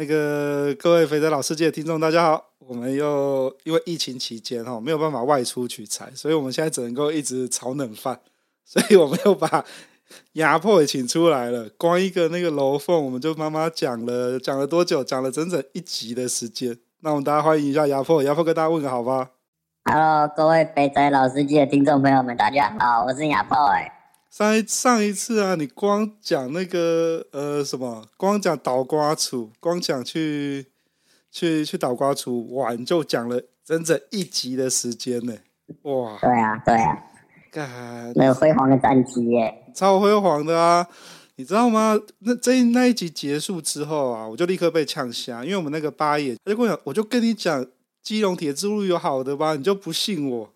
那个各位肥仔老司机的听众，大家好，我们又因为疫情期间哈没有办法外出取材，所以我们现在只能够一直炒冷饭，所以我们又把压迫也请出来了。光一个那个楼凤，我们就妈妈讲了讲了多久？讲了整整一集的时间。那我们大家欢迎一下压迫，压迫跟大家问个好吧。Hello，各位肥仔老司机的听众朋友们，大家好，我是压迫。上一上一次啊，你光讲那个呃什么，光讲倒瓜处，光讲去去去倒瓜处玩，就讲了整整一集的时间呢。哇！对啊，对啊，干那个辉煌的战绩耶，超辉煌的啊！你知道吗？那这那一集结束之后啊，我就立刻被呛瞎，因为我们那个八爷他就跟我讲，我就跟你讲，基隆铁之路有好的吧，你就不信我。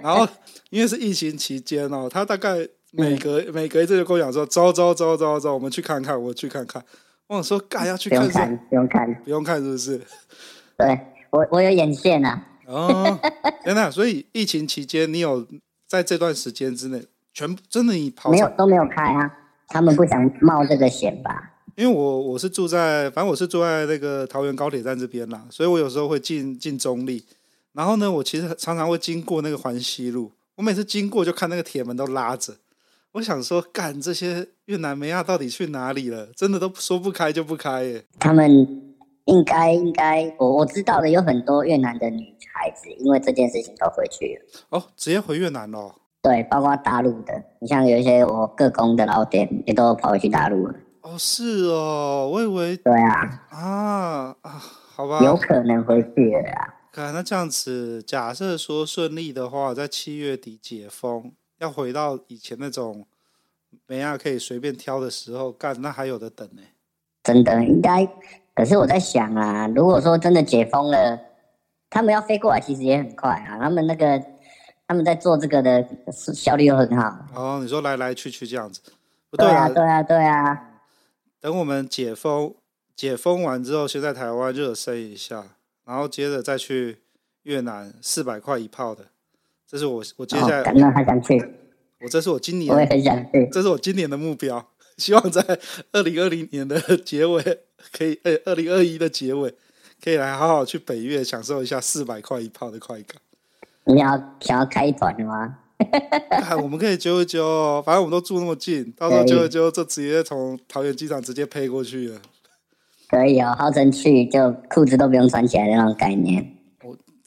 然后 因为是疫情期间哦，他大概。每隔每隔一次就跟我讲说，走走走走走，我们去看看，我去看看。我想说，干要去看，不用看，不用看，不用看，是不是？对，我我有眼线呐、啊。哦，真的！所以疫情期间，你有在这段时间之内，全部真的你跑没有都没有开啊？他们不想冒这个险吧？因为我我是住在，反正我是住在那个桃园高铁站这边啦，所以我有时候会进进中立。然后呢，我其实常常会经过那个环西路，我每次经过就看那个铁门都拉着。我想说，干这些越南梅亚，到底去哪里了？真的都说不开就不开耶。他们应该应该，我我知道的有很多越南的女孩子，因为这件事情都回去了。哦，直接回越南了。对，包括大陆的，你像有一些我各工的老店，也都跑回去大陆了。哦，是哦，我以为。对啊。啊啊，好吧。有可能回去了啊。看那这样子，假设说顺利的话，在七月底解封。要回到以前那种没啊可以随便挑的时候干，那还有的等呢？真的应该，可是我在想啊，如果说真的解封了，他们要飞过来，其实也很快啊。他们那个他们在做这个的效率又很好。哦，你说来来去去这样子，不对啊，对啊，对啊。等我们解封，解封完之后，先在台湾热身一下，然后接着再去越南，四百块一炮的。这是我我接下来，哦、那还想去？我这是我今年，我也很想去。这是我今年的目标，希望在二零二零年的结尾可以，呃，二零二一的结尾可以来好好去北越享受一下四百块一炮的快感。你要想要开一团的吗？我们可以揪一揪，反正我们都住那么近，到时候揪一揪就直接从桃园机场直接飞过去了。可以哦，号称去就裤子都不用穿起来的那种概念。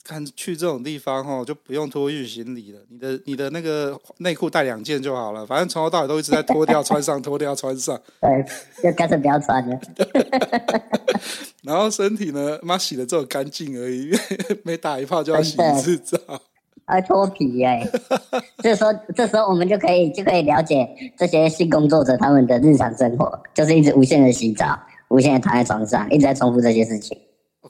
看去这种地方哦，就不用托运行李了。你的你的那个内裤带两件就好了，反正从头到尾都一直在脱掉穿上，脱掉穿上。对，就干脆不要穿了。然后身体呢，妈洗的这么干净而已，每打一炮就要洗一次澡，还脱皮哎、欸。这时候这时候我们就可以就可以了解这些性工作者他们的日常生活，就是一直无限的洗澡，无限的躺在床上，一直在重复这些事情。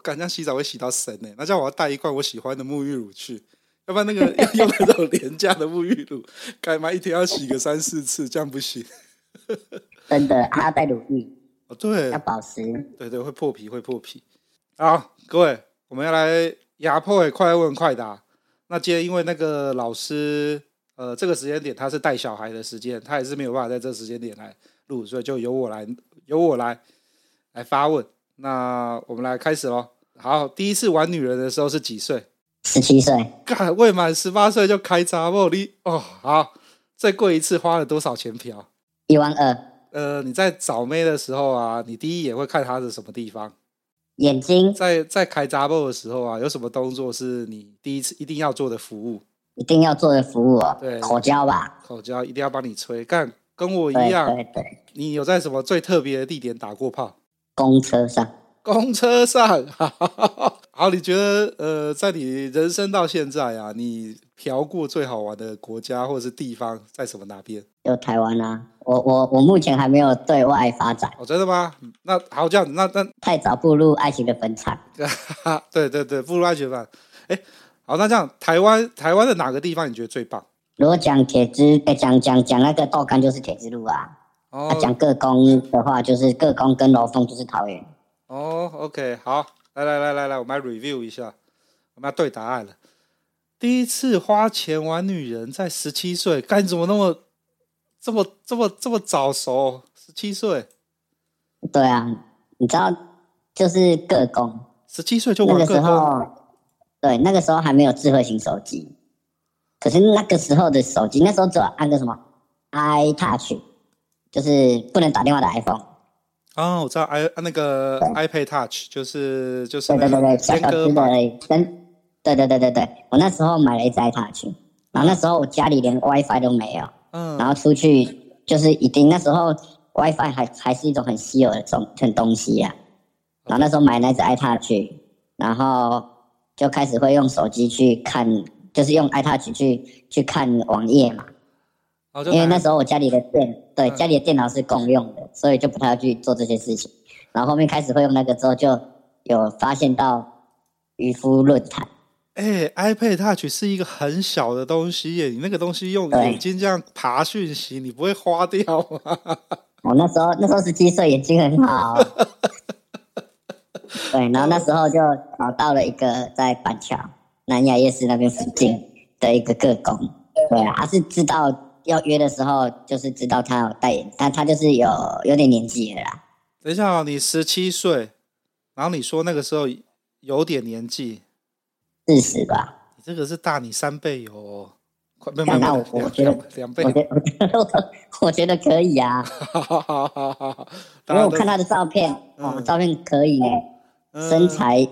我感觉洗澡会洗到神呢、欸，那这样我要带一罐我喜欢的沐浴乳去，要不然那个要 用那种廉价的沐浴乳，干嘛一天要洗个三四次，这样不行。真的，还要带乳液哦，对，要保湿，对对，会破皮，会破皮。好，各位，我们要来压迫的快问快答。那今天因为那个老师，呃，这个时间点他是带小孩的时间，他也是没有办法在这个时间点来录，所以就由我来，由我来来发问。那我们来开始喽。好，第一次玩女人的时候是几岁？十七岁。干，未满十八岁就开查某？你哦，好。最贵一次花了多少钱票？一万二。呃，你在找妹的时候啊，你第一眼会看她的什么地方？眼睛。在在开查某的时候啊，有什么动作是你第一次一定要做的服务？一定要做的服务哦。对，口交吧。口交一定要帮你吹。干，跟我一样。对对对。你有在什么最特别的地点打过炮？公车上，公车上，好，你觉得呃，在你人生到现在啊，你嫖过最好玩的国家或者是地方在什么哪边？有台湾啊，我我我目前还没有对外发展。哦，真的吗？那好，这样子，那那太早步入爱情的坟场。对对对，步入爱情吧。哎，好，那这样台湾台湾的哪个地方你觉得最棒？如果讲铁之，诶，讲讲讲那个豆干就是铁之路啊。哦。讲各宫的话，就是各宫跟楼凤就是桃园。哦，OK，好，来来来来来，我们来 review 一下，我们要对答案了。第一次花钱玩女人在十七岁，干怎么那么这么这么这么早熟？十七岁？对啊，你知道，就是个工。十七岁就玩各宫。那个时候，对，那个时候还没有智慧型手机，可是那个时候的手机，那时候只有按个什么 iTouch，就是不能打电话的 iPhone。哦，我知道 i 那个 iPad Touch，就是就是对对对对，小小只的跟。对对对对对，我那时候买了一只 iTouch，然后那时候我家里连 WiFi 都没有，嗯，然后出去就是一定那时候 WiFi 还还是一种很稀有的种很东西呀、啊，然后那时候买那只 iTouch，然后就开始会用手机去看，就是用 iTouch 去去看网页嘛，因为那时候我家里的电对家里的电脑是共用的，所以就不太要去做这些事情，然后后面开始会用那个之后，就有发现到渔夫论坛。哎、欸、，iPad Touch 是一个很小的东西耶，你那个东西用眼睛这样爬讯息，你不会花掉吗？我那时候那时候十七岁，眼睛很好。对，然后那时候就找到了一个在板桥南雅夜市那边附近的一个个工。对啊，他是知道要约的时候，就是知道他有代言，但他就是有有点年纪了啦。等一下，你十七岁，然后你说那个时候有点年纪。四十吧，你这个是大你三倍哦，快没有没有，我我觉得两倍，我觉得 我觉得可以啊，因为我看他的照片，哦、嗯，照片可以呢，嗯、身材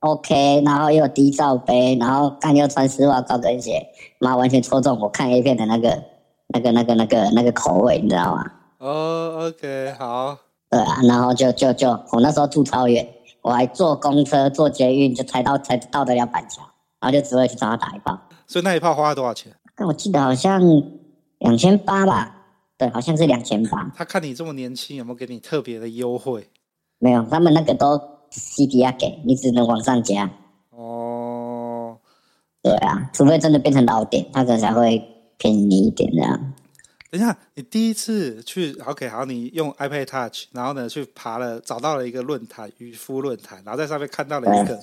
OK，然后又有低罩杯，然后干又穿丝袜高跟鞋，妈完全戳中我看 A 片的那个那个那个那个那个口味，你知道吗？哦，OK，好，对啊，然后就就就我那时候住超远。我还坐公车、坐捷运，就才到才到得了板桥，然后就只会去找他打一炮。所以那一炮花了多少钱？但我记得好像两千八吧。对，好像是两千八。他看你这么年轻，有没有给你特别的优惠？没有，他们那个都 CD 要给你，只能往上加。哦，对啊，除非真的变成老点，他可能才会便宜你一点这样。等一下，你第一次去 OK 好，你用 iPad Touch，然后呢去爬了，找到了一个论坛渔夫论坛，然后在上面看到了一个，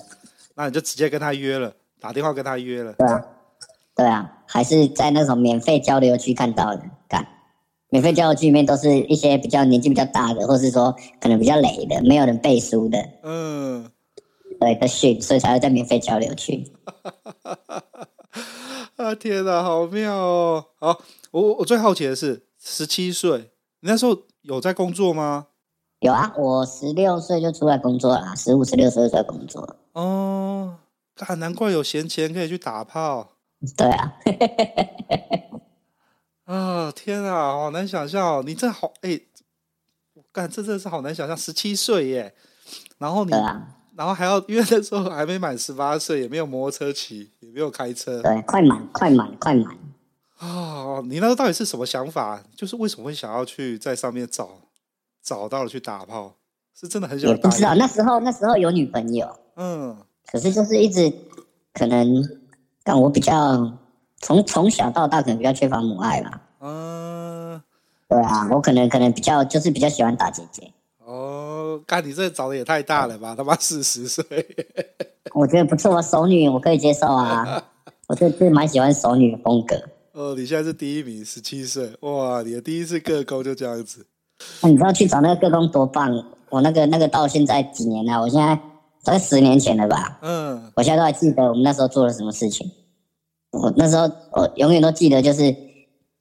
那你就直接跟他约了，打电话跟他约了。对啊，对啊，还是在那种免费交流区看到的，干，免费交流区里面都是一些比较年纪比较大的，或是说可能比较累的，没有人背书的，嗯，对的训，所以才会在免费交流区。啊天哪，好妙哦！好。我我最好奇的是，十七岁，你那时候有在工作吗？有啊，我十六岁就出来工作了，十五、十六岁就出来工作了。哦，难怪有闲钱可以去打炮。对啊。啊天啊，好难想象哦！你这好哎，我、欸、干这真的是好难想象，十七岁耶，然后你，啊、然后还要因为那时候还没满十八岁，也没有摩托车骑，也没有开车。对，快满，快满，快满。啊、哦，你那时候到底是什么想法？就是为什么会想要去在上面找找到了去打炮？是真的很想打？不知道那时候那时候有女朋友，嗯，可是就是一直可能但我比较从从小到大可能比较缺乏母爱吧。嗯，对啊，我可能可能比较就是比较喜欢打姐姐。哦，看你这找的也太大了吧？他妈四十岁，我觉得不错，熟女我可以接受啊，我就就蛮喜欢熟女的风格。哦，你现在是第一名，十七岁，哇！你的第一次个工就这样子。那你知道去找那个个工多棒？我那个那个到现在几年了？我现在大概十年前了吧？嗯，我现在都还记得我们那时候做了什么事情。我那时候我永远都记得，就是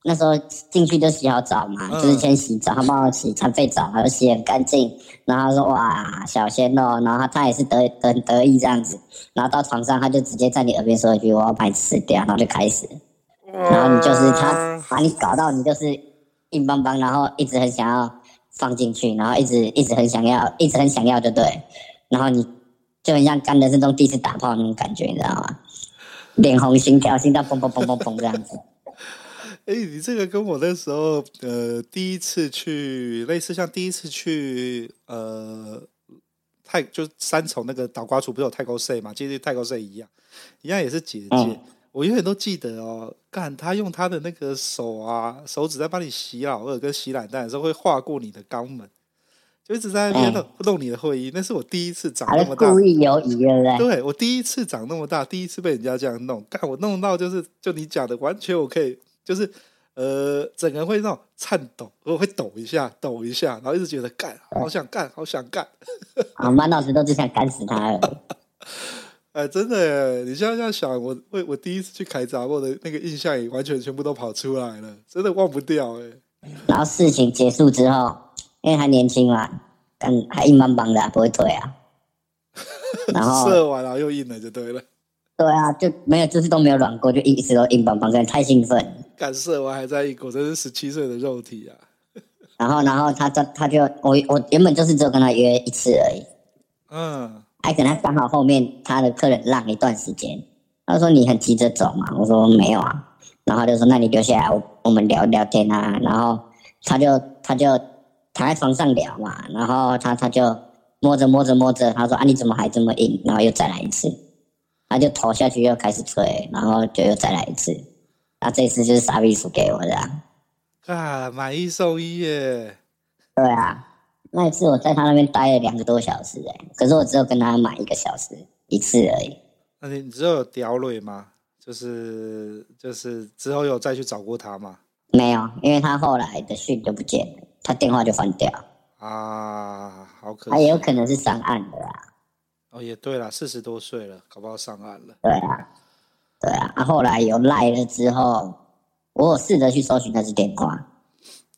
那时候进去就洗好澡嘛，嗯、就是先洗澡，他帮我洗残废澡，然后洗很干净，然后他说哇小鲜肉，然后他，他也是得很得意这样子，然后到床上他就直接在你耳边说一句我要把你吃掉，然后就开始。然后你就是他把你搞到你就是硬邦邦，然后一直很想要放进去，然后一直一直很想要，一直很想要，就对。然后你就很像干人生中第一次打炮那种感觉，你知道吗？脸红心跳，心脏砰砰砰砰砰这样子。哎，你这个跟我那时候呃第一次去类似，像第一次去呃泰就三重那个倒瓜处不是有太勾 C 嘛，其实太勾 C 一样，一样也是姐姐。嗯、我永远都记得哦，干他用他的那个手啊，手指在帮你洗老二跟洗懒蛋的时候，会划过你的肛门。就一直在那边弄弄你的会议，那是我第一次长那么大，故意游移，对不对？对，我第一次长那么大，第一次被人家这样弄，干我弄到就是就你讲的，完全我可以就是呃，整个人会那种颤抖，我会抖一下，抖一下，然后一直觉得干，好想干，好想干。啊，满脑子都只想干死他了。哎，真的耶，你现在这样想，我我我第一次去开闸，我的那个印象也完全全部都跑出来了，真的忘不掉哎。然后事情结束之后。因为还年轻嘛，但还硬邦邦的，不会退啊。然后射完了又硬了，就对了。对啊，就没有，就是都没有软过，就一直都硬邦邦，真的太兴奋。敢射完还在硬果，真是十七岁的肉体啊。然后，然后他他他就我我原本就是只有跟他约一次而已。嗯。还跟他刚好后面他的客人让一段时间，他说你很急着走嘛，我说没有啊。然后他就说那你留下来，我我们聊聊天啊。然后他就他就。躺在床上聊嘛，然后他他就摸着摸着摸着，他说啊你怎么还这么硬？然后又再来一次，他就投下去又开始吹，然后就又再来一次，那这次就是傻逼叔给我的啊，啊买一送一耶，对啊，那一次我在他那边待了两个多小时哎，可是我只有跟他买一个小时一次而已。那你只有屌蕊吗？就是就是之后有再去找过他吗？没有，因为他后来的讯就不见了。他电话就换掉啊，好可惜。他也有可能是上岸的啦。哦，也对啦，四十多岁了，搞不好上岸了。对啊，对啊。啊，后来有赖了之后，我有试着去搜寻那支电话，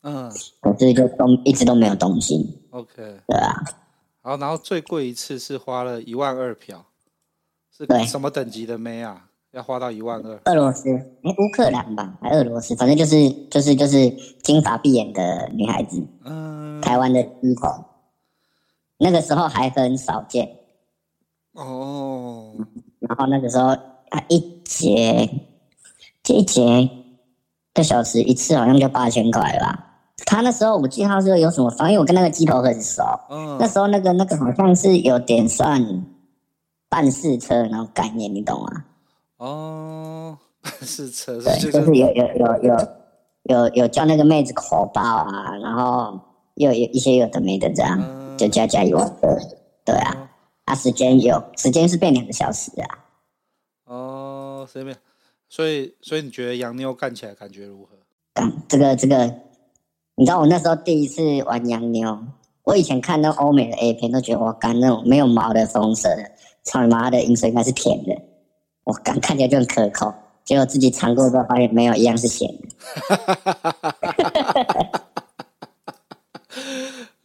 嗯，可是就都一直都没有动静。OK。对啊。好，然后最贵一次是花了一万二票，是对什么等级的妹啊？要花到一万二，俄罗斯，哎，乌克兰吧，还俄罗斯，反正就是就是就是金发碧眼的女孩子，嗯，台湾的一头，那个时候还很少见，哦，然后那个时候啊，一节，这一节一个小时一次好像就八千块吧。他那时候我记得他说有什么方，因为我跟那个鸡头很熟，嗯，那时候那个那个好像是有点算办事车那种概念，你懂吗？哦，是车，对，就是有有有有有有叫那个妹子口爆啊，然后又有一些有的没的这样，嗯、就加加油的，对啊，嗯、啊时间有时间是变两个小时啊。哦，随便，所以所以你觉得洋妞干起来感觉如何？干这个这个，你知道我那时候第一次玩洋妞，我以前看那欧美的 A 片都觉得我干那种没有毛的粉红色的，操你妈的饮水应该是甜的。我刚看起来就很可口，结果自己尝过之后发现没有，一样是咸的。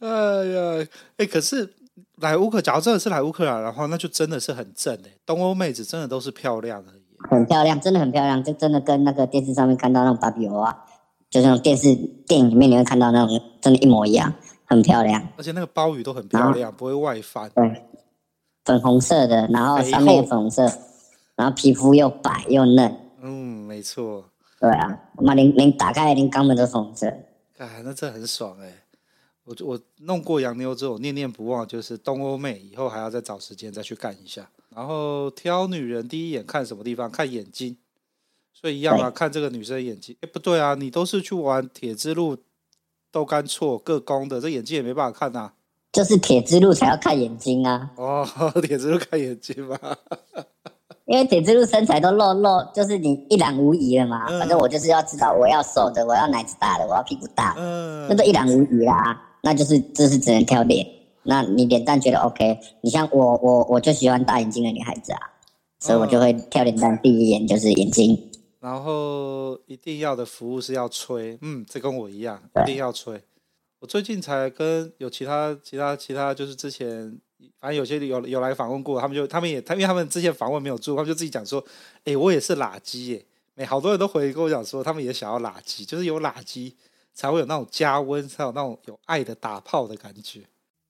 哎呀，哎，可是来乌克，假如真的是来乌克兰的话，那就真的是很正哎，东欧妹子真的都是漂亮而已，很漂亮，真的很漂亮，就真的跟那个电视上面看到那种芭比娃娃，就是那种电视电影里面你会看到那种，真的，一模一样，很漂亮。而且那个鲍鱼都很漂亮，不会外翻。对，粉红色的，然后上面粉红色。然后皮肤又白又嫩，嗯，没错，对啊，妈，连连打开连肛门都红色，哎，那这很爽哎！我我弄过洋妞之后，念念不忘就是东欧妹，以后还要再找时间再去干一下。然后挑女人第一眼看什么地方？看眼睛，所以一样啊，看这个女生眼睛。哎，不对啊，你都是去玩铁之路、豆干错各宫的，这眼睛也没办法看呐、啊。就是铁之路才要看眼睛啊！哦，铁之路看眼睛嘛。因为铁之路身材都露露，就是你一览无遗了嘛。嗯、反正我就是要知道，我要瘦的，我要奶子大的，我要屁股大，嗯，那都一览无遗啦。那就是就是只能挑脸。那你脸蛋觉得 OK？你像我我我就喜欢大眼睛的女孩子啊，所以我就会挑脸蛋，第一眼就是眼睛。然后一定要的服务是要吹，嗯，这跟我一样，一定要吹。我最近才跟有其他其他其他，就是之前。反正有些有有来访问过，他们就他们也他因为他们之前访问没有做，他们就自己讲说，哎、欸，我也是垃圾耶。哎，好多人都回跟我讲说，他们也想要垃圾，就是有垃圾才会有那种加温，才有那种有爱的打炮的感觉。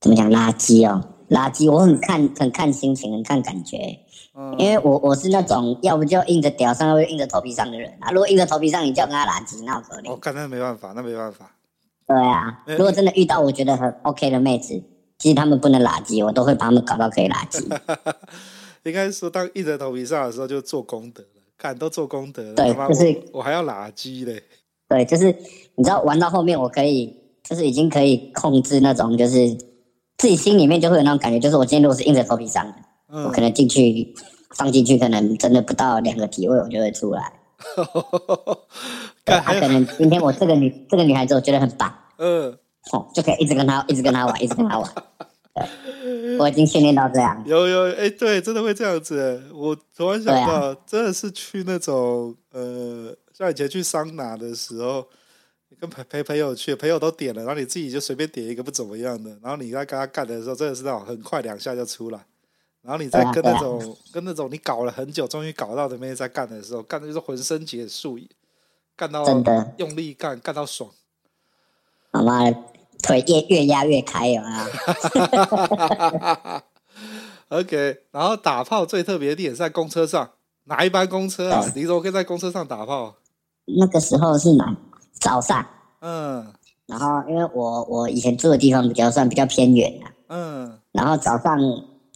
怎么讲垃圾哦？垃圾，我很看很看心情，很看感觉。嗯，因为我我是那种要不就硬着屌上，要不就硬着头皮上的人啊。如果硬着头皮上，你叫跟他垃圾，那我可能。我看那没办法，那没办法。对啊，如果真的遇到我觉得很 OK 的妹子。其实他们不能垃圾，我都会把他们搞到可以垃圾。应该说，当硬着头皮上的时候，就做功德了。看都做功德了，对，就是我，我还要垃圾嘞。对，就是你知道，玩到后面我可以，就是已经可以控制那种，就是自己心里面就会有那种感觉，就是我今天如果是硬着头皮上的，嗯、我可能进去放进去，可能真的不到两个体位，我就会出来。他、啊、可能今天我这个女这个女孩子我觉得很棒，嗯，哦，就可以一直跟他一直跟他玩，一直跟他玩。我已经训练到这样。有有，哎、欸，对，真的会这样子。我突然想到，啊、真的是去那种呃，像以前去桑拿的时候，跟陪陪朋友去，朋友都点了，然后你自己就随便点一个不怎么样的，然后你在跟他干的时候，真的是那种很快两下就出来。然后你再跟那种、啊啊、跟那种你搞了很久，终于搞到的妹在干的时候，干的就是浑身解数，干到真的用力干，干到爽。好吗？腿越越压越开啊！OK，然后打炮最特别的点是在公车上，哪一班公车啊？你怎么可以在公车上打炮？那个时候是哪？早上。嗯。然后因为我我以前住的地方比较算比较偏远的。嗯。然后早上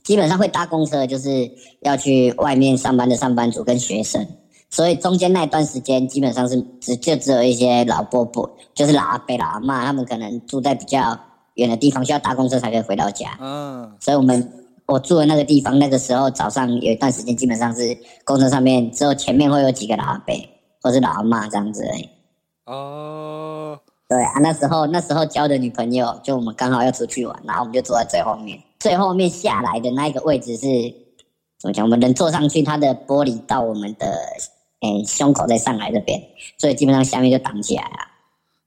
基本上会搭公车，就是要去外面上班的上班族跟学生。所以中间那段时间基本上是只就只有一些老伯伯，就是老阿伯、老阿妈，他们可能住在比较远的地方，需要搭公车才可以回到家。嗯，所以我们我住的那个地方，那个时候早上有一段时间，基本上是公车上面只有前面会有几个老阿伯或是老阿妈这样子而已。哦，对啊，那时候那时候交的女朋友，就我们刚好要出去玩，然后我们就坐在最后面，最后面下来的那一个位置是怎么讲？我们能坐上去，它的玻璃到我们的。哎、欸，胸口在上来这边，所以基本上下面就挡起来了。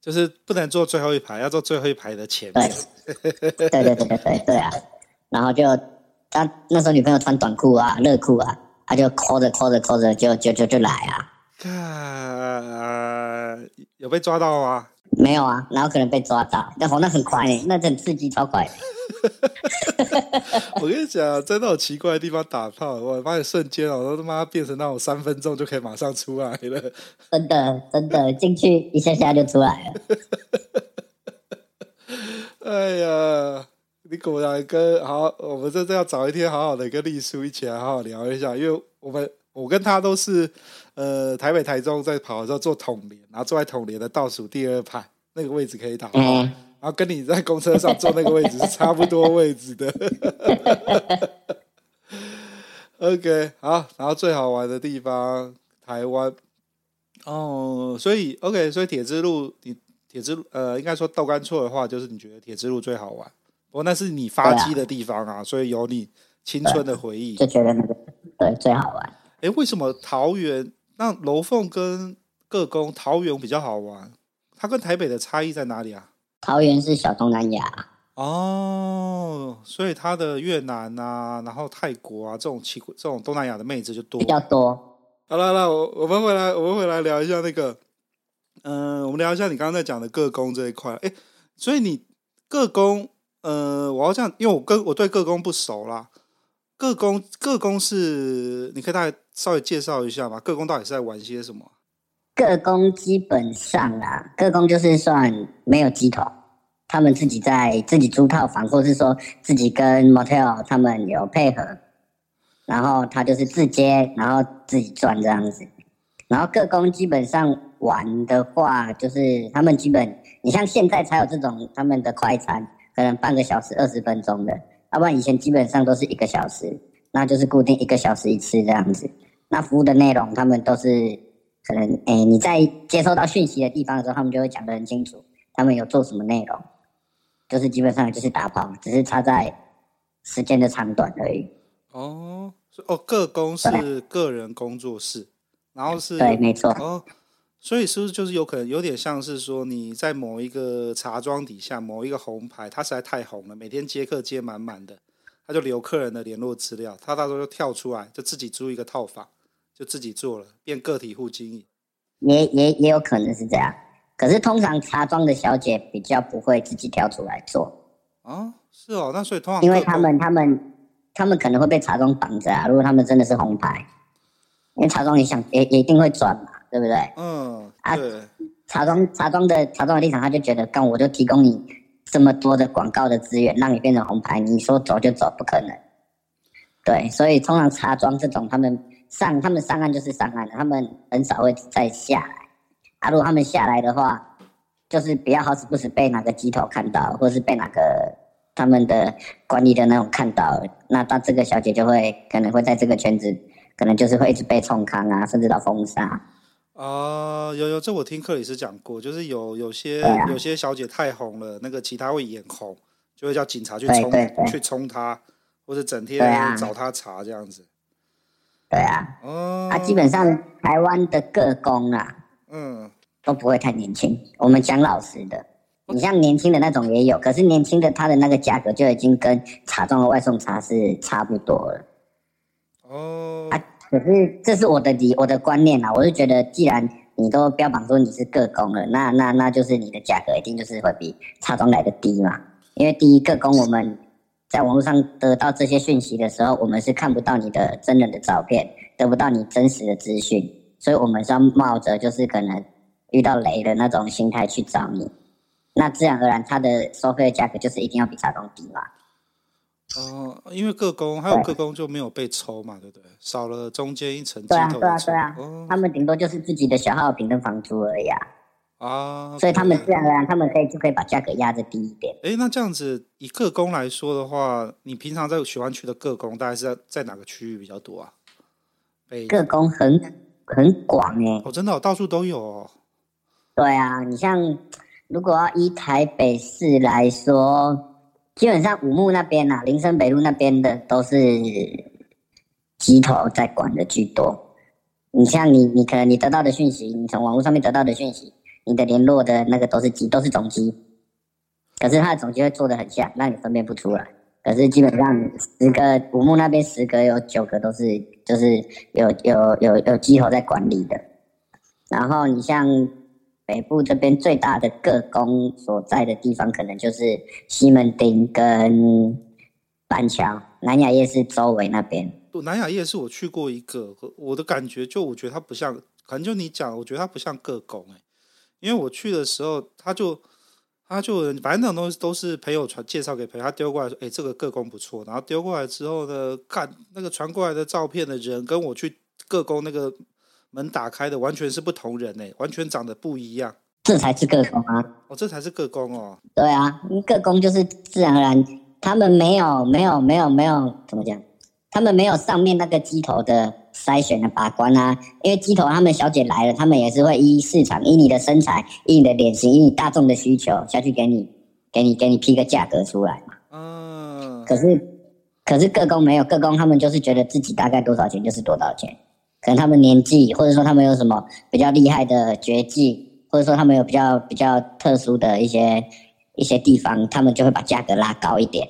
就是不能坐最后一排，要坐最后一排的前面。对，对对对对对对啊！然后就他那时候女朋友穿短裤啊、热裤啊，他就抠着抠着抠着就就就就来啊。啊，有被抓到吗？没有啊，然后可能被抓到，但好那很快诶，那很刺激，超快。我跟你讲，在那种奇怪的地方打炮，我发现瞬间哦，我都他妈变成那种三分钟就可以马上出来了。真的，真的进去一下下就出来了。哎呀，你果然跟好，我们这这要找一天好好的跟丽叔一起来好好聊一下，因为我们我跟他都是呃台北、台中在跑的时候坐统联，然后坐在统联的倒数第二排那个位置可以打炮。嗯。然后跟你在公车上坐那个位置是差不多位置的，OK，好，然后最好玩的地方台湾，哦，所以 OK，所以铁之路，你铁之路，呃，应该说豆干错的话，就是你觉得铁之路最好玩，不过那是你发迹的地方啊，啊所以有你青春的回忆，就觉得那个对最好玩。哎，为什么桃园那楼凤跟各宫桃园比较好玩？它跟台北的差异在哪里啊？桃园是小东南亚哦，所以它的越南啊，然后泰国啊这种奇这种东南亚的妹子就多比较多。好了，那我我们回来，我们回来聊一下那个，嗯、呃，我们聊一下你刚刚在讲的各宫这一块。哎，所以你各宫，呃，我要这样，因为我跟我对各宫不熟啦。各宫各宫是，你可以大概稍微介绍一下吧？各宫到底是在玩些什么？各宫基本上啊，各宫就是算没有机头，他们自己在自己租套房，或是说自己跟 motel 他们有配合，然后他就是自接，然后自己赚这样子。然后各宫基本上玩的话，就是他们基本，你像现在才有这种他们的快餐，可能半个小时二十分钟的，要不然以前基本上都是一个小时，那就是固定一个小时一次这样子。那服务的内容他们都是。可能诶、欸，你在接收到讯息的地方的时候，他们就会讲得很清楚，他们有做什么内容，就是基本上就是打跑，只是差在时间的长短而已。哦，哦，各工是个人工作室，然后是对，没错。哦，所以是不是就是有可能有点像是说你在某一个茶庄底下某一个红牌，它实在太红了，每天接客接满满的，他就留客人的联络资料，他到时候就跳出来，就自己租一个套房。就自己做了，变个体户经营，也也也有可能是这样。可是通常茶庄的小姐比较不会自己跳出来做啊，是哦。那所以通常因为他们他们他们可能会被茶庄绑着啊。如果他们真的是红牌，因为茶庄也想也也一定会转嘛，对不对？嗯，啊，茶庄茶庄的茶庄的立场，他就觉得，干我就提供你这么多的广告的资源让你变成红牌，你说走就走，不可能。对，所以通常茶庄这种，他们上他们上岸就是上岸了，他们很少会再下来。啊，如果他们下来的话，就是比较好死不死被哪个机头看到，或是被哪个他们的管理的那种看到，那他这个小姐就会可能会在这个圈子，可能就是会一直被冲康啊，甚至到封杀。啊、呃，有有，这我听克里斯讲过，就是有有些、啊、有些小姐太红了，那个其他会眼红，就会叫警察去冲去冲她，或者整天找她查这样子。对啊，哦，啊，基本上台湾的个工啊，嗯，都不会太年轻。我们讲老实的，你像年轻的那种也有，可是年轻的他的那个价格就已经跟茶庄的外送茶是差不多了。哦，啊。可是这是我的理，我的观念啊，我是觉得，既然你都标榜说你是个工了，那那那就是你的价格一定就是会比茶庄来的低嘛。因为第一个工，我们在网络上得到这些讯息的时候，我们是看不到你的真人的照片，得不到你真实的资讯，所以我们是要冒着就是可能遇到雷的那种心态去找你。那自然而然，它的收费的价格就是一定要比茶庄低嘛。哦，因为各工还有各工就没有被抽嘛，对不对？少了中间一层。对啊，对啊，对啊。哦、他们顶多就是自己的小号品跟房租而已啊。啊。所以他们自然而然，他们可以就可以把价格压得低一点。哎，那这样子以个工来说的话，你平常在喜欢去的个工，大概是在在哪个区域比较多啊？个工很很广哎、欸。哦，真的、哦，到处都有哦。对啊，你像如果要以台北市来说。基本上五木那边啊，林森北路那边的都是机头在管的居多。你像你，你可能你得到的讯息，你从网络上面得到的讯息，你的联络的那个都是机，都是总机。可是他的总机会做的很像，让你分辨不出来。可是基本上十个五木那边十个有九个都是，就是有有有有机头在管理的。然后你像。北部这边最大的个工所在的地方，可能就是西门町跟板桥南雅夜市周围那边。南雅夜市我去过一个，我的感觉就我觉得它不像，可能就你讲，我觉得它不像个工哎，因为我去的时候，他就他就反正那种东西都是朋友传介绍给朋友，他丢过来说，哎，这个个工不错，然后丢过来之后呢，看那个传过来的照片的人，跟我去个工那个。门打开的完全是不同人呢，完全长得不一样。这才是个工啊！哦，这才是个工哦。对啊，个工就是自然而然，他们没有没有没有没有怎么讲？他们没有上面那个机头的筛选的把关啊。因为机头他们小姐来了，他们也是会依市场、依你的身材、依你的脸型、依你大众的需求下去给你、给你、给你批个价格出来嘛。嗯。可是，可是各工没有各工，他们就是觉得自己大概多少钱就是多少钱。可能他们年纪，或者说他们有什么比较厉害的绝技，或者说他们有比较比较特殊的一些一些地方，他们就会把价格拉高一点。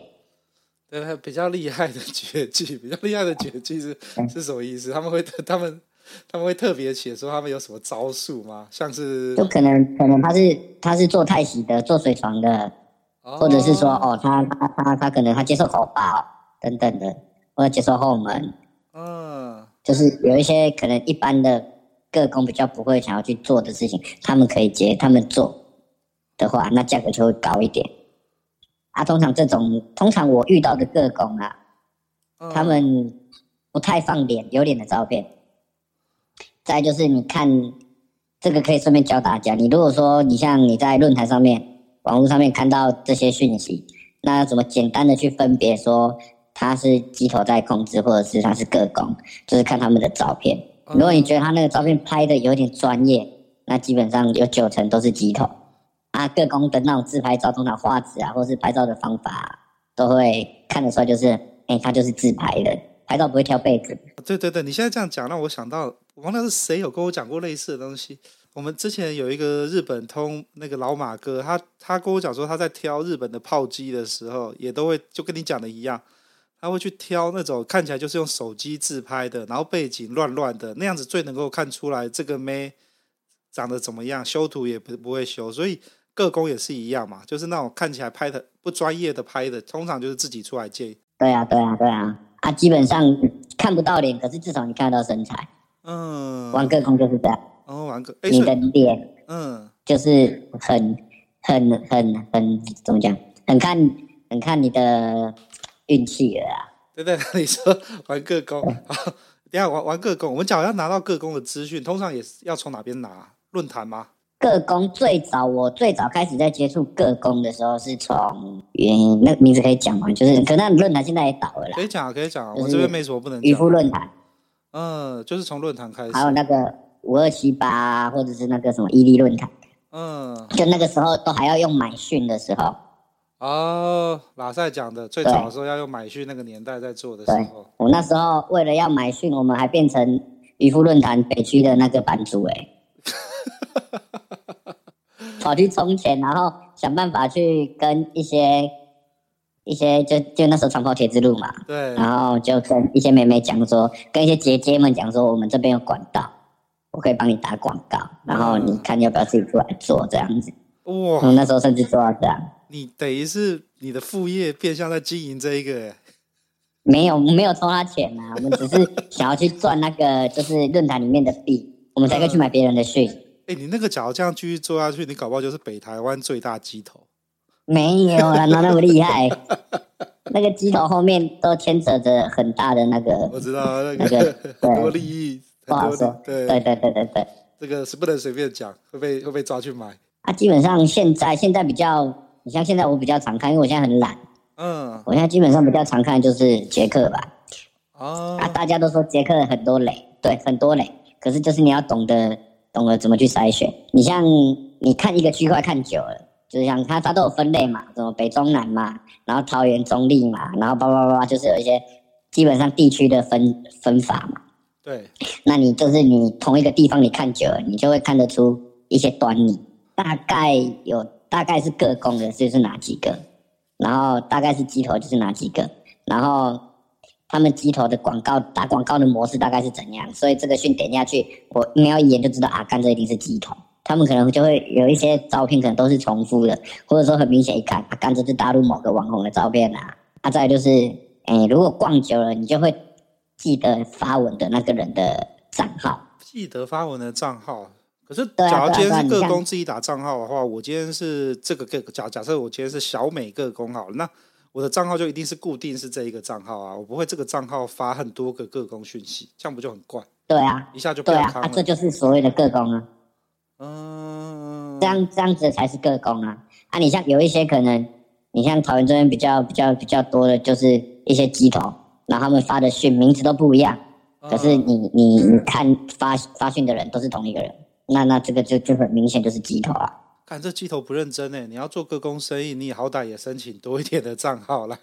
对，比较厉害的绝技，比较厉害的绝技是是什么意思？他们会他们他们会特别写说他们有什么招数吗？像是就可能可能他是他是做太极的，做水床的，哦、或者是说哦，他他他他可能他接受口爆等等的，或者接受后门。嗯。就是有一些可能一般的各工比较不会想要去做的事情，他们可以接，他们做的话，那价格就会高一点。啊，通常这种，通常我遇到的个工啊，他们不太放脸，有脸的照片。再就是你看，这个可以顺便教大家，你如果说你像你在论坛上面、网络上面看到这些讯息，那要怎么简单的去分别说？他是机头在控制，或者是他是个工，就是看他们的照片。如果你觉得他那个照片拍的有点专业，那基本上有九成都是机头。啊，个工的那种自拍照，通常画质啊，或是拍照的方法、都会看得出来，就是，哎、他就是自拍的，拍照不会挑被子。对对对，你现在这样讲，让我想到，我忘了是谁有跟我讲过类似的东西。我们之前有一个日本通那个老马哥，他他跟我讲说，他在挑日本的炮机的时候，也都会就跟你讲的一样。他会去挑那种看起来就是用手机自拍的，然后背景乱乱的那样子，最能够看出来这个妹长得怎么样，修图也不不会修，所以个工也是一样嘛，就是那种看起来拍的不专业的拍的，通常就是自己出来借。对啊，对啊，对啊，啊，基本上看不到脸，可是至少你看得到身材。嗯，玩个工就是这样。哦，玩个，你的脸，嗯，就是很很很很怎么讲？很看很看你的运气了啊！对对，你说玩个工，好，等下玩玩个工，我们讲要拿到个工的资讯，通常也是要从哪边拿？论坛吗？个工最早，我最早开始在接触个工的时候，是从原因，那个名字可以讲吗？就是可那论坛现在也倒了啦。可以讲，可以讲，我这边没什么不能讲。渔夫论坛，嗯，就是从论坛开始。还有那个五二七八，或者是那个什么伊利论坛，嗯，就那个时候都还要用买讯的时候。哦，拉塞讲的最早的时候要用买讯那个年代在做的时候，我那时候为了要买讯，我们还变成渔夫论坛北区的那个版主哎。跑去充钱，然后想办法去跟一些一些就就那时候长跑铁之路嘛，对，然后就跟一些妹妹讲说，跟一些姐姐们讲说，我们这边有管道，我可以帮你打广告，然后你看要不要自己出来做这样子。哇，我那时候甚至做到这样。你等于是你的副业变相在经营这一个？没有，没有抽他钱啊，我们只是想要去赚那个就是论坛里面的币，我们才可以去买别人的讯。你那个假如这样继续做下去，你搞不好就是北台湾最大鸡头。没有啦，哪那么厉害？那个鸡头后面都牵扯着很大的那个，我知道那个、那个、很多利益，不好说。对对对对对对，这个是不能随便讲，会被会被抓去买。啊，基本上现在现在比较，你像现在我比较常看，因为我现在很懒。嗯。我现在基本上比较常看就是杰克吧。哦。啊，大家都说杰克很多雷，对，很多雷。可是就是你要懂得。懂了怎么去筛选？你像你看一个区块看久了，就是像它它都有分类嘛，什么北中南嘛，然后桃园中立嘛，然后叭叭叭叭，就是有一些基本上地区的分分法嘛。对，那你就是你同一个地方你看久了，你就会看得出一些端倪。大概有大概是各工的就是哪几个，然后大概是机头就是哪几个，然后。他们机头的广告打广告的模式大概是怎样？所以这个讯点下去，我瞄一眼就知道啊，干这一定是机头。他们可能就会有一些照片，可能都是重复的，或者说很明显一看，啊，干这是大陆某个网红的照片啊。啊，再来就是，哎，如果逛久了，你就会记得发文的那个人的账号。记得发文的账号，可是假如今天是个工自己打账号的话，我今天是这个个假假设我今天是小美个工好了，那。我的账号就一定是固定是这一个账号啊，我不会这个账号发很多个个工讯息，这样不就很怪？对啊，一下就对啊，啊，这就是所谓的个工啊。嗯，这样这样子才是个工啊。啊，你像有一些可能，你像桃园这边比较比较比较多的，就是一些鸡头，然后他们发的讯名字都不一样，可是你你你看发发讯的人都是同一个人，那那这个就就很明显就是鸡头啊。看这鸡头不认真呢，你要做个工生意，你好歹也申请多一点的账号来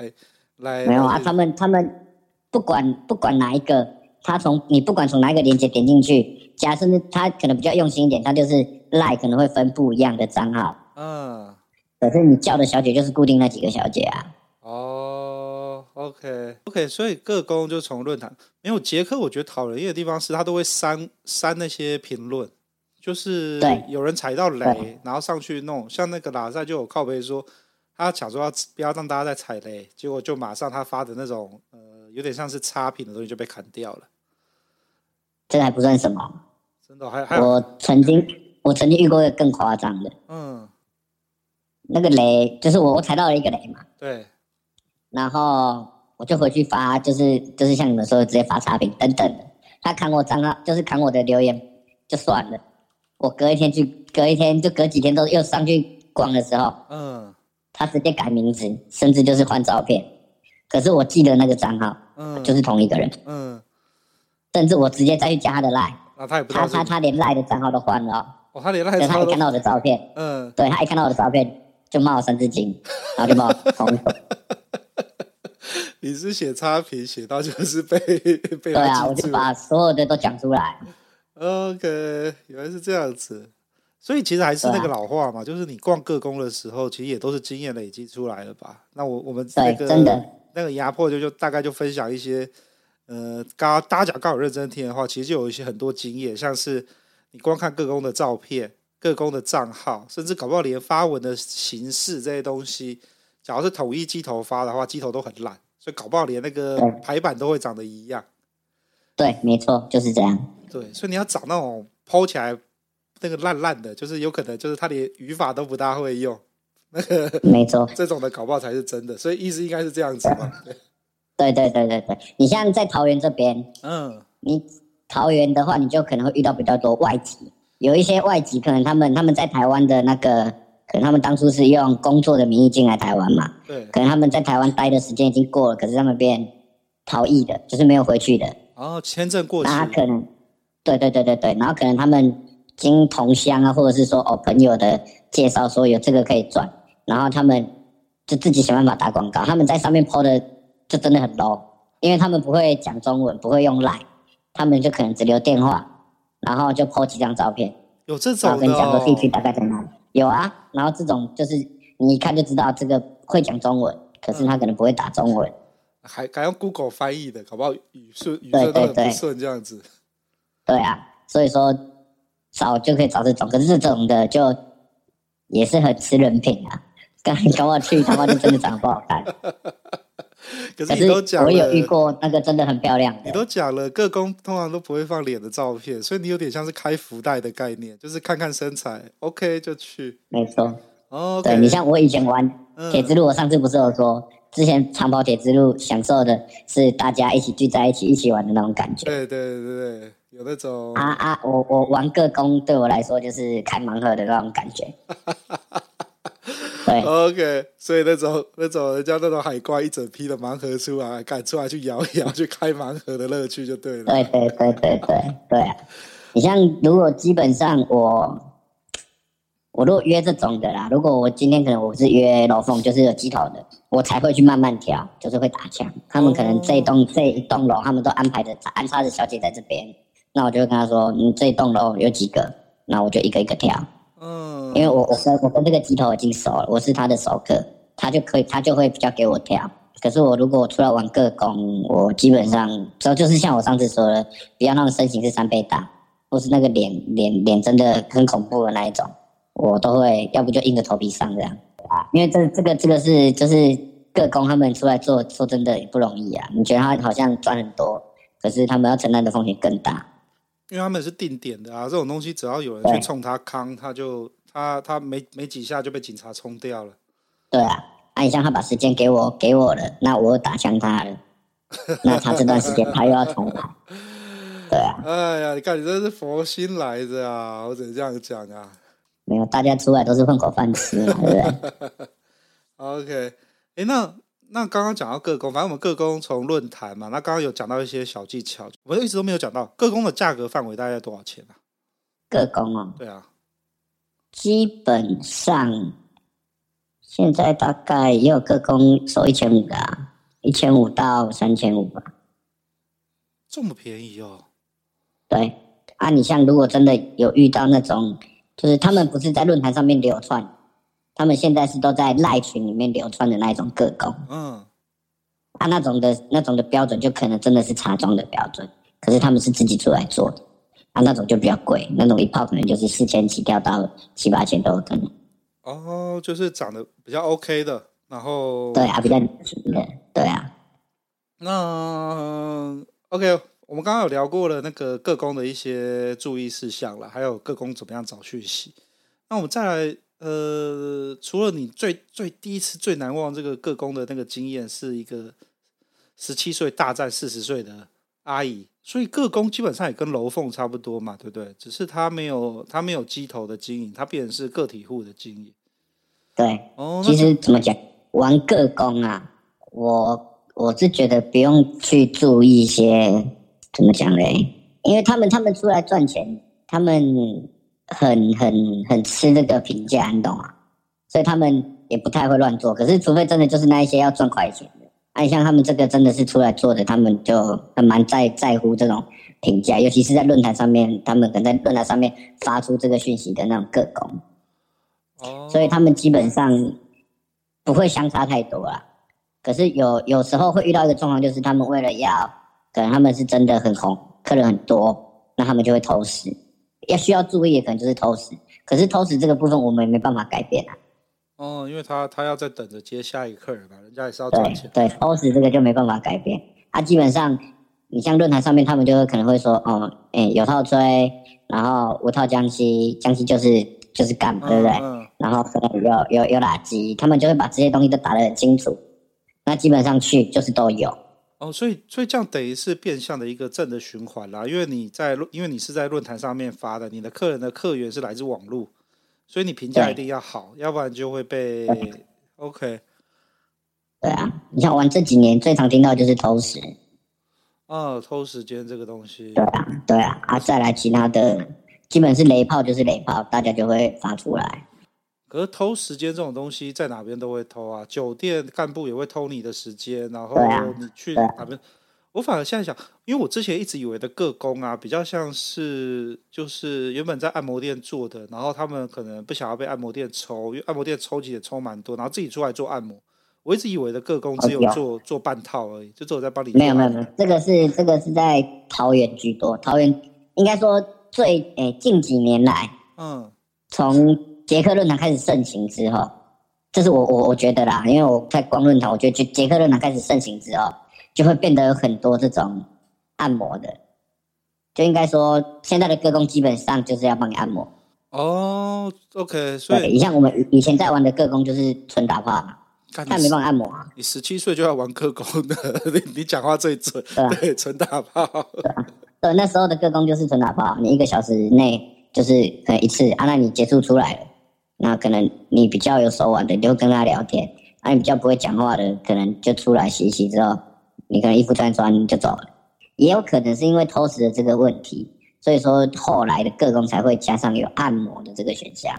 来。没有啊，他们他们不管不管哪一个，他从你不管从哪一个链接点进去，假设他可能比较用心一点，他就是赖可能会分不一样的账号。嗯。可是你叫的小姐就是固定那几个小姐啊。哦，OK OK，所以个工就从论坛。没有杰克，我觉得讨人厌的地方是他都会删删那些评论。就是有人踩到雷，然后上去弄，像那个拉塞就有靠背说，他想说要不要让大家再踩雷，结果就马上他发的那种呃有点像是差评的东西就被砍掉了。这还不算什么，真的还还我曾经我曾经遇过一个更夸张的，嗯，那个雷就是我我踩到了一个雷嘛，对，然后我就回去发，就是就是像你们说的直接发差评等等的，他砍我账号就是砍我的留言就算了。我隔一天去，隔一天就隔几天都又上去逛的时候，嗯，他直接改名字，甚至就是换照片，可是我记得那个账号，嗯，就是同一个人，嗯，甚至我直接再去加他的赖，那他也不他他他连赖的账号都换了，哦，他连赖，他一看到我的照片，嗯，对他一看到我的照片就骂我三字经，然后就骂我朋友，你是写差评写到就是被 被，对啊，我就把所有的都讲出来。OK，原来是这样子，所以其实还是那个老话嘛，啊、就是你逛各宫的时候，其实也都是经验累积出来的吧。那我我们那个真的那个压迫就就大概就分享一些，呃，刚大家讲刚好认真听的话，其实就有一些很多经验，像是你光看各宫的照片、各宫的账号，甚至搞不好连发文的形式这些东西，假如是统一机头发的话，机头都很烂，所以搞不好连那个排版都会长得一样。对，没错，就是这样。对，所以你要找那种抛起来那个烂烂的，就是有可能就是他连语法都不大会用，那 个没错，这种的搞不好才是真的，所以意思应该是这样子嘛。对对对对对，你像在桃园这边，嗯，你桃园的话，你就可能会遇到比较多外籍，有一些外籍可能他们他们在台湾的那个，可能他们当初是用工作的名义进来台湾嘛，对，可能他们在台湾待的时间已经过了，可是他们变逃逸的，就是没有回去的。哦，签证过期。那他可能，对对对对对，然后可能他们经同乡啊，或者是说哦朋友的介绍说有这个可以转，然后他们就自己想办法打广告，他们在上面 po 的。就真的很 low，因为他们不会讲中文，不会用 Line，他们就可能只留电话，然后就 po 几张照片，有这种的、哦，跟你讲说地区大概在哪里，有啊，然后这种就是你一看就知道这个会讲中文，可是他可能不会打中文，嗯、还还用 Google 翻译的，搞不好语顺语顺都很不顺这样子。对啊，所以说找就可以找这种，可是这种的就也是很吃人品啊，刚刚我去他妈就真的长得不好看。可是你都讲了，我有遇过那个真的很漂亮。你都讲了，各工通常都不会放脸的照片，所以你有点像是开福袋的概念，就是看看身材，OK 就去。没错。哦、okay，对，你像我以前玩铁之路，我上次不是有说，之前长跑铁之路享受的是大家一起聚在一起一起玩的那种感觉。对对对对，有那种。啊啊，我我玩个工对我来说就是开盲盒的那种感觉。对，OK，所以那种那种人家那种海怪一整批的盲盒出来，赶出来去摇一摇，去开盲盒的乐趣就对了。对对对对对对啊！你像如果基本上我我如果约这种的啦，如果我今天可能我是约楼凤，就是有机头的，我才会去慢慢挑，就是会打枪。他们可能这一栋、oh. 这一栋楼，他们都安排的安插的小姐在这边，那我就会跟他说：“你这一栋楼有几个？”那我就一个一个挑。嗯，因为我我跟我跟这个机头已经熟了，我是他的熟客，他就可以他就会比较给我挑。可是我如果我出来玩个工，我基本上主要就是像我上次说的，不要那种身形是三倍大，或是那个脸脸脸真的很恐怖的那一种，我都会要不就硬着头皮上这样啊。因为这这个这个是就是个工他们出来做，说真的也不容易啊。你觉得他好像赚很多，可是他们要承担的风险更大。因为他们是定点的啊，这种东西只要有人去冲他康，他就他他没没几下就被警察冲掉了。对啊，那你像他把时间给我给我了，那我又打枪他了，那他这段时间他又要重来。对啊。哎呀，你看你真是佛心来着啊，我只能这样讲啊。没有，大家出来都是混口饭吃嘛，对不对？OK，哎，那。那刚刚讲到各工，反正我们各工从论坛嘛，那刚刚有讲到一些小技巧，我一直都没有讲到各工的价格范围大概多少钱啊？个工哦，对啊，基本上现在大概也有个工收一千五的啊，一千五到三千五吧。这么便宜哦？对啊，你像如果真的有遇到那种，就是他们不是在论坛上面流窜。他们现在是都在赖群里面流传的那一种个工，嗯，啊，那种的那种的标准就可能真的是茶庄的标准，可是他们是自己出来做的，啊，那种就比较贵，那种一泡可能就是四千起跳到七八千都有可能。哦，就是长得比较 OK 的，然后对啊，比较的，对啊。那 OK，我们刚刚有聊过了那个个工的一些注意事项了，还有个工怎么样找讯息。那我们再来。呃，除了你最最第一次最难忘这个各工的那个经验，是一个十七岁大战四十岁的阿姨，所以各工基本上也跟楼凤差不多嘛，对不对？只是他没有他没有机头的经营，他变成是个体户的经营。对，哦，其实怎么讲，玩各工啊，我我是觉得不用去注意一些怎么讲嘞，因为他们他们出来赚钱，他们。很很很吃这个评价，你懂吗？所以他们也不太会乱做。可是，除非真的就是那一些要赚快钱的，哎、啊，像他们这个真的是出来做的，他们就很蛮在在乎这种评价，尤其是在论坛上面，他们可能在论坛上面发出这个讯息的那种个工。哦。所以他们基本上不会相差太多啦。可是有有时候会遇到一个状况，就是他们为了要，可能他们是真的很红，客人很多，那他们就会偷食。要需要注意的可能就是偷食，可是偷食这个部分我们也没办法改变啊。哦，因为他他要在等着接下一个客人嘛，人家也是要赚钱。对，对，偷食这个就没办法改变。他、啊、基本上，你像论坛上面，他们就会可能会说，哦，哎、欸，有套吹，然后无套江西，江西就是就是干，对不对？嗯嗯、然后可能有有有垃圾，他们就会把这些东西都打得很清楚。那基本上去就是都有。哦，所以所以这样等于是变相的一个正的循环啦，因为你在因为你是在论坛上面发的，你的客人的客源是来自网络，所以你评价一定要好，要不然就会被 OK。对啊，你像玩这几年最常听到就是偷食。哦，偷时间这个东西。对啊，对啊，啊，再来其他的，基本是雷炮就是雷炮，大家就会发出来。可是偷时间这种东西，在哪边都会偷啊，酒店干部也会偷你的时间，然后你去哪边？啊、我反而现在想，因为我之前一直以为的个工啊，比较像是就是原本在按摩店做的，然后他们可能不想要被按摩店抽，因为按摩店抽起也抽蛮多，然后自己出来做按摩。我一直以为的个工只有做、哦、做半套而已，就只有在帮你。没有没有没有，这个是这个是在桃园居多，桃园应该说最诶、欸、近几年来，嗯，从捷克论坛开始盛行之后，这是我我我觉得啦，因为我在光论坛，我觉得就捷克论坛开始盛行之后，就会变得有很多这种按摩的，就应该说现在的歌工基本上就是要帮你按摩。哦，OK，所以你像我们以前在玩的个工就是纯打炮嘛。他没办法按摩啊！你十七岁就要玩个工的，你你讲话最准，对，纯打炮。对啊，对，那时候的个工就是纯打炮，你一个小时内就是可能一次啊。那你结束出来了，那可能你比较有手腕的，你就跟他聊天；啊，你比较不会讲话的，可能就出来洗洗之后，你可能衣服穿穿就走了。也有可能是因为偷食的这个问题，所以说后来的各工才会加上有按摩的这个选项，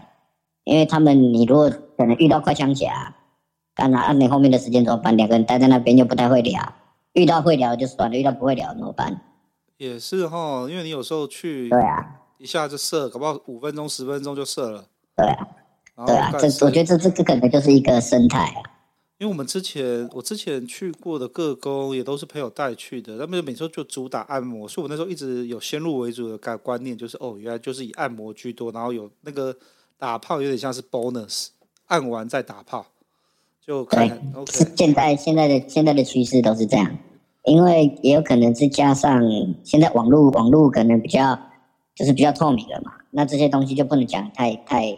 因为他们你如果可能遇到快枪侠。干那按你后面的时间怎么办？两个人待在那边又不太会聊，遇到会聊就算了，遇到不会聊怎么办？也是哈，因为你有时候去，对啊，一下就射，搞不好五分钟、十分钟就射了。对啊，对啊，这我觉得这这这可能就是一个生态啊。因为我们之前我之前去过的各宫也都是朋友带去的，他们每周就主打按摩，所以我那时候一直有先入为主的概观念，就是哦，原来就是以按摩居多，然后有那个打炮有点像是 bonus，按完再打炮。就对，okay. 现在现在的现在的趋势都是这样，因为也有可能是加上现在网络网络可能比较就是比较透明了嘛，那这些东西就不能讲太太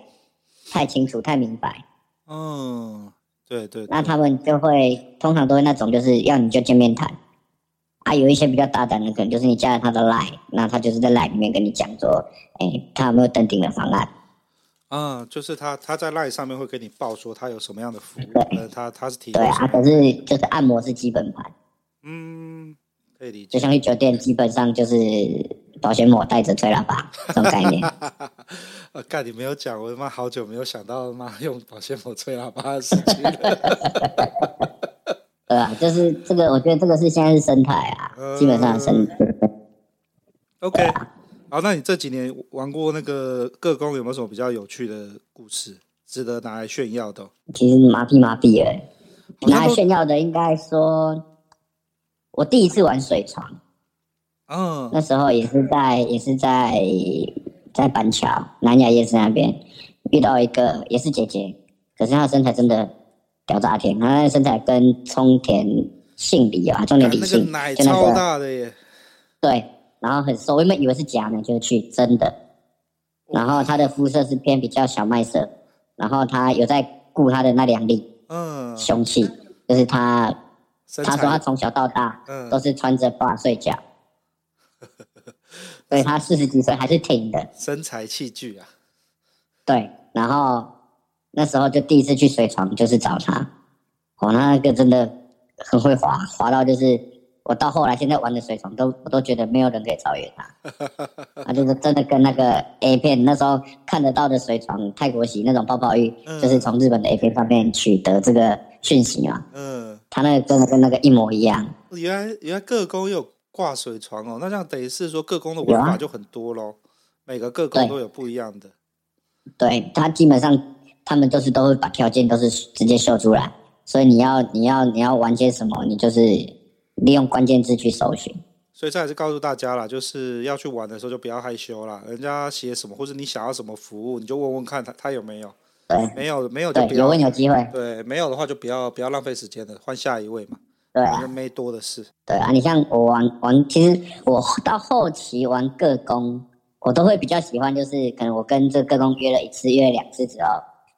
太清楚太明白。嗯，对对，对。那他们就会通常都会那种就是要你就见面谈，啊，有一些比较大胆的可能就是你加了他的 line，那他就是在 line 里面跟你讲说，哎、欸，他有没有登顶的方案。嗯，就是他他在 LINE 上面会给你报说他有什么样的服务，呃，他他是提对啊，可是就是按摩是基本盘，嗯，可以理解。就像去酒店，基本上就是保鲜膜带着吹喇叭这种概念。我干，你没有讲，我他妈好久没有想到妈用保鲜膜吹喇叭的事情了。对啊，就是这个，我觉得这个是现在是生态啊，嗯、基本上生态。OK。好，那你这几年玩过那个各工，有没有什么比较有趣的故事，值得拿来炫耀的？其实麻痹麻痹哎，拿来炫耀的应该说，我第一次玩水床，嗯，那时候也是在也是在在板桥南雅夜市那边遇到一个也是姐姐，可是她的身材真的屌炸天，她的身材跟冲田杏梨啊，冲田李杏，那个奶超大的耶，对。然后很瘦，我原本以为是假呢，就去真的。然后她的肤色是偏比较小麦色，然后她有在顾她的那两粒，嗯，凶器，就是她她说她从小到大，都是穿着 bra 睡觉，所以他四十几岁还是挺的，身材器具啊。对，然后那时候就第一次去水床，就是找他，我，那个真的很会滑，滑到就是。我到后来现在玩的水床都我都觉得没有人可以超越他，他就是真的跟那个 A 片那时候看得到的水床泰国洗那种泡泡浴，嗯、就是从日本的 A 片上面取得这个讯息嘛。嗯，他那个真的跟那个一模一样。原来原来个工有挂水床哦，那这样等于是说各宫的玩法就很多喽，啊、每个各宫都有不一样的。对，他基本上他们都是都会把条件都是直接秀出来，所以你要你要你要玩些什么，你就是。利用关键字去搜寻，所以这还是告诉大家啦，就是要去玩的时候就不要害羞啦。人家写什么，或者你想要什么服务，你就问问看他他有没有。对，没有没有就不要。有问有机会。对，没有的话就不要不要浪费时间了，换下一位嘛。对，没多的事。对啊，你像我玩玩，其实我到后期玩各工，我都会比较喜欢，就是可能我跟这个工约了一次、约了两次之后，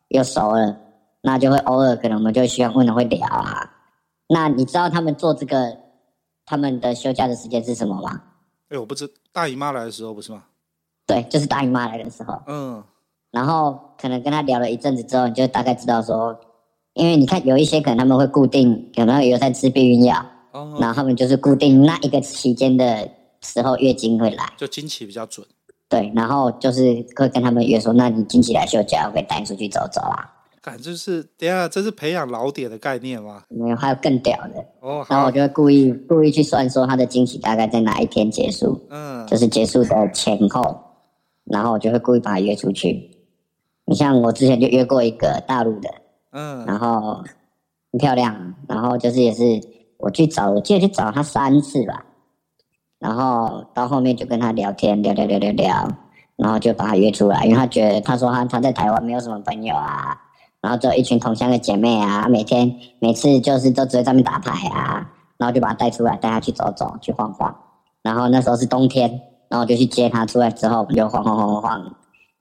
又熟了，那就会偶尔可能我们就喜欢问了会聊啊。那你知道他们做这个他们的休假的时间是什么吗？哎，我不知大姨妈来的时候不是吗？对，就是大姨妈来的时候。嗯。然后可能跟他聊了一阵子之后，你就大概知道说，因为你看有一些可能他们会固定，可能有在吃避孕药，哦，然后他们就是固定那一个期间的时候月经会来，就经期比较准。对，然后就是会跟他们约说，那你经期来休假，我可以带你出去走走啊。感就是等下这是培养老点的概念吗？没有，还有更屌的哦。然后我就会故意故意去算说他的经期大概在哪一天结束，嗯，就是结束的前后，然后我就会故意把他约出去。你像我之前就约过一个大陆的，嗯，然后很漂亮，然后就是也是我去找，我记得去找他三次吧，然后到后面就跟他聊天，聊聊聊聊聊，然后就把他约出来，因为他觉得他说他他在台湾没有什么朋友啊，然后只有一群同乡的姐妹啊，每天每次就是都只会在那边打牌啊，然后就把他带出来，带他去走走，去晃晃，然后那时候是冬天，然后就去接他出来之后，我们就晃晃晃晃晃。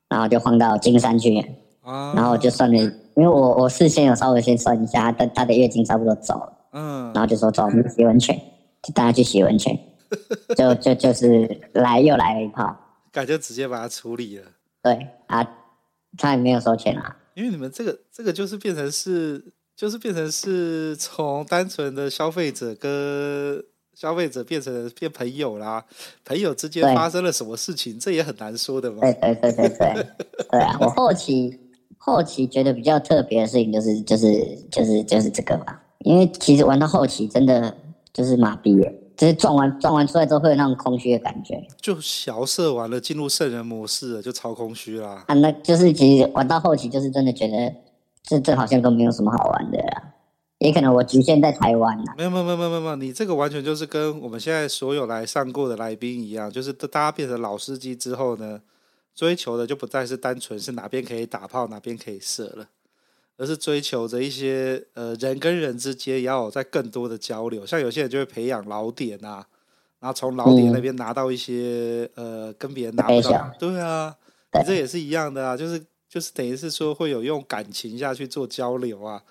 然后就晃到金山去，啊、然后就算了，因为我我事先有稍微先算一下，他他的月经差不多走了，嗯，然后就说走，我们洗温泉，就带他去洗温泉，就就就是来又来了一炮，感觉直接把它处理了，对啊，他也没有收钱啊，因为你们这个这个就是变成是就是变成是从单纯的消费者跟。消费者变成变朋友啦，朋友之间发生了什么事情，这也很难说的嘛。对对对对对，对啊！我后期后期觉得比较特别的事情就是就是就是就是这个吧，因为其实玩到后期真的就是麻痹了，就是撞完撞完出来之后会有那种空虚的感觉。就小射完了，进入圣人模式了，就超空虚啦。啊，那就是其实玩到后期就是真的觉得这这好像都没有什么好玩的啦。也可能我局限在台湾了。没有没有没有没有没有，你这个完全就是跟我们现在所有来上过的来宾一样，就是大家变成老司机之后呢，追求的就不再是单纯是哪边可以打炮哪边可以射了，而是追求着一些呃人跟人之间也要有在更多的交流。像有些人就会培养老点啊，然后从老点那边拿到一些、嗯、呃跟别人拿不到。对啊，你这也是一样的啊，就是就是等于是说会有用感情下去做交流啊。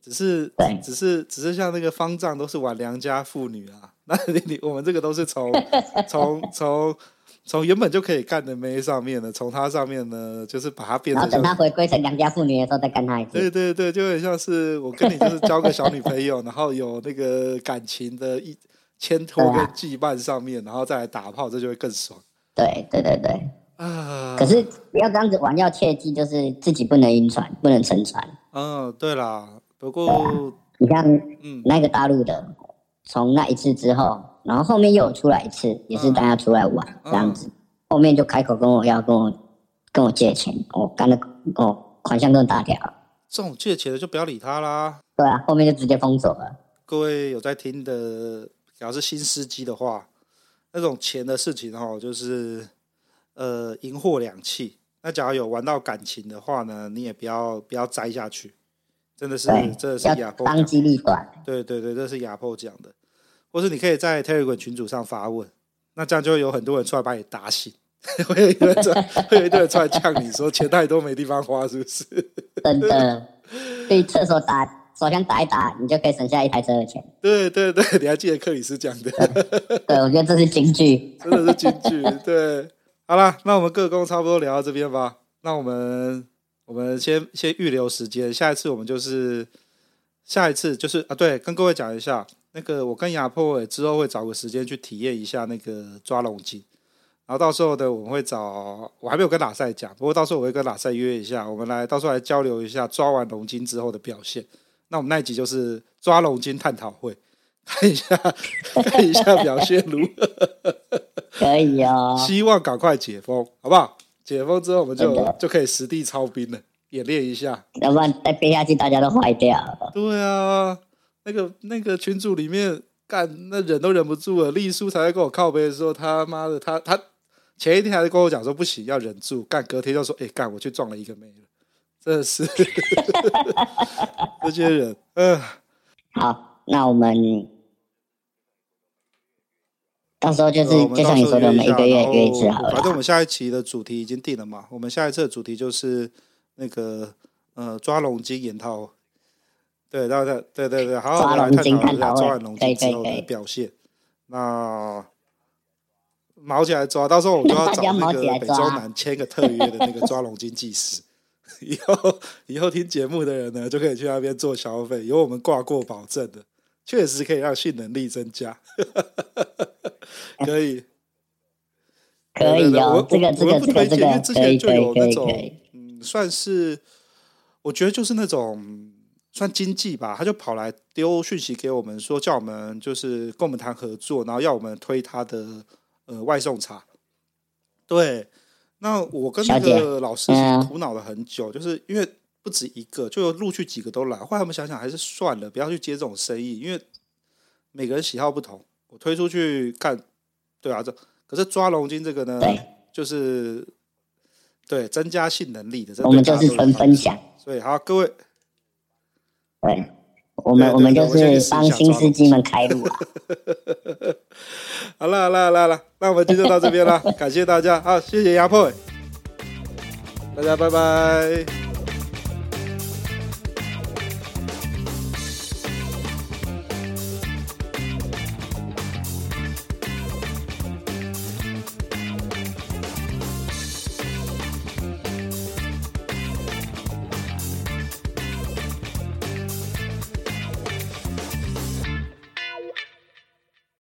只是，只是，只是像那个方丈都是玩良家妇女啊，那你你我们这个都是从从从从原本就可以干的妹上面呢，从他上面呢，就是把它变成，然后等他回归成良家妇女的时候再干他一次。对对对，就很像是我跟你就是交个小女朋友，然后有那个感情的一牵托跟羁绊上面，然后再来打炮，这就会更爽。对对对对啊！可是要这样子玩，要切记就是自己不能晕船，不能沉船。嗯，对啦。不过，啊、你像那个大陆的，从、嗯、那一次之后，然后后面又有出来一次，也是大家出来玩、嗯、这样子，后面就开口跟我要跟我跟我借钱，我干的哦款项更大条。这种借钱的就不要理他啦。对啊，后面就直接封锁了。各位有在听的，只要是新司机的话，那种钱的事情哈，就是呃银货两讫。那假如有玩到感情的话呢，你也不要不要栽下去。真的是，真的是亚破当机立断。对对对，这是亚破讲的，或是你可以在 Telegram 群组上发问，那这样就会有很多人出来把你打醒，会有一堆人出来，会有一堆人出来呛你说钱太多没地方花，是不是？真的，去厕所打手枪打一打，你就可以省下一台车的钱。对对对，你还记得克里斯讲的？对，我觉得这是金句，真的是金句。对，好了，那我们各工差不多聊到这边吧，那我们。我们先先预留时间，下一次我们就是下一次就是啊，对，跟各位讲一下，那个我跟亚破之后会找个时间去体验一下那个抓龙筋，然后到时候呢，我们会找我还没有跟拉塞讲，不过到时候我会跟拉塞约一下，我们来到时候来交流一下抓完龙筋之后的表现。那我们那一集就是抓龙筋探讨会，看一下看一下表现如何，可以哦，希望赶快解封，好不好？解封之后，我们就就可以实地操兵了，演练一下。要不然再憋下去，大家都坏掉了。对啊，那个那个群组里面干，那忍都忍不住了。丽叔才在跟我靠背的时候，他妈的，他他前一天还在跟我讲说不行，要忍住。干，隔天就说，哎、欸，干，我去撞了一个妹了，真的是 这些人。嗯，好，那我们。到时候就是就像你说的，每一个月约一次好了。反正我们下一期的主题已经定了嘛，我们下一次的主题就是那个呃抓龙筋研讨，对，然后对对对对，好好抓来探讨一下抓抓完龙筋之后的表现。那毛起来抓，到时候我就 要找那个北中南签个特约的那个抓龙筋技师。以后以后听节目的人呢，就可以去那边做消费，有我们挂过保证的，确实可以让性能力增加。可以，可以哦。这个这个这个这个之前就有那种，嗯，算是我觉得就是那种算经济吧，他就跑来丢讯息给我们说，叫我们就是跟我们谈合作，然后要我们推他的呃外送茶，对。那我跟那个老师苦恼了很久，就是因为不止一个，就陆续几个都来。后来我们想想还是算了，不要去接这种生意，因为每个人喜好不同。我推出去干，对啊，这可是抓龙筋这个呢，就是对增加性能力的。我们就是分分享，所以好，各位，对我们我们就是帮新司机们开路。好了好了好了好了，那我们今天就到这边了，感谢大家，好，谢谢压迫，大家拜拜。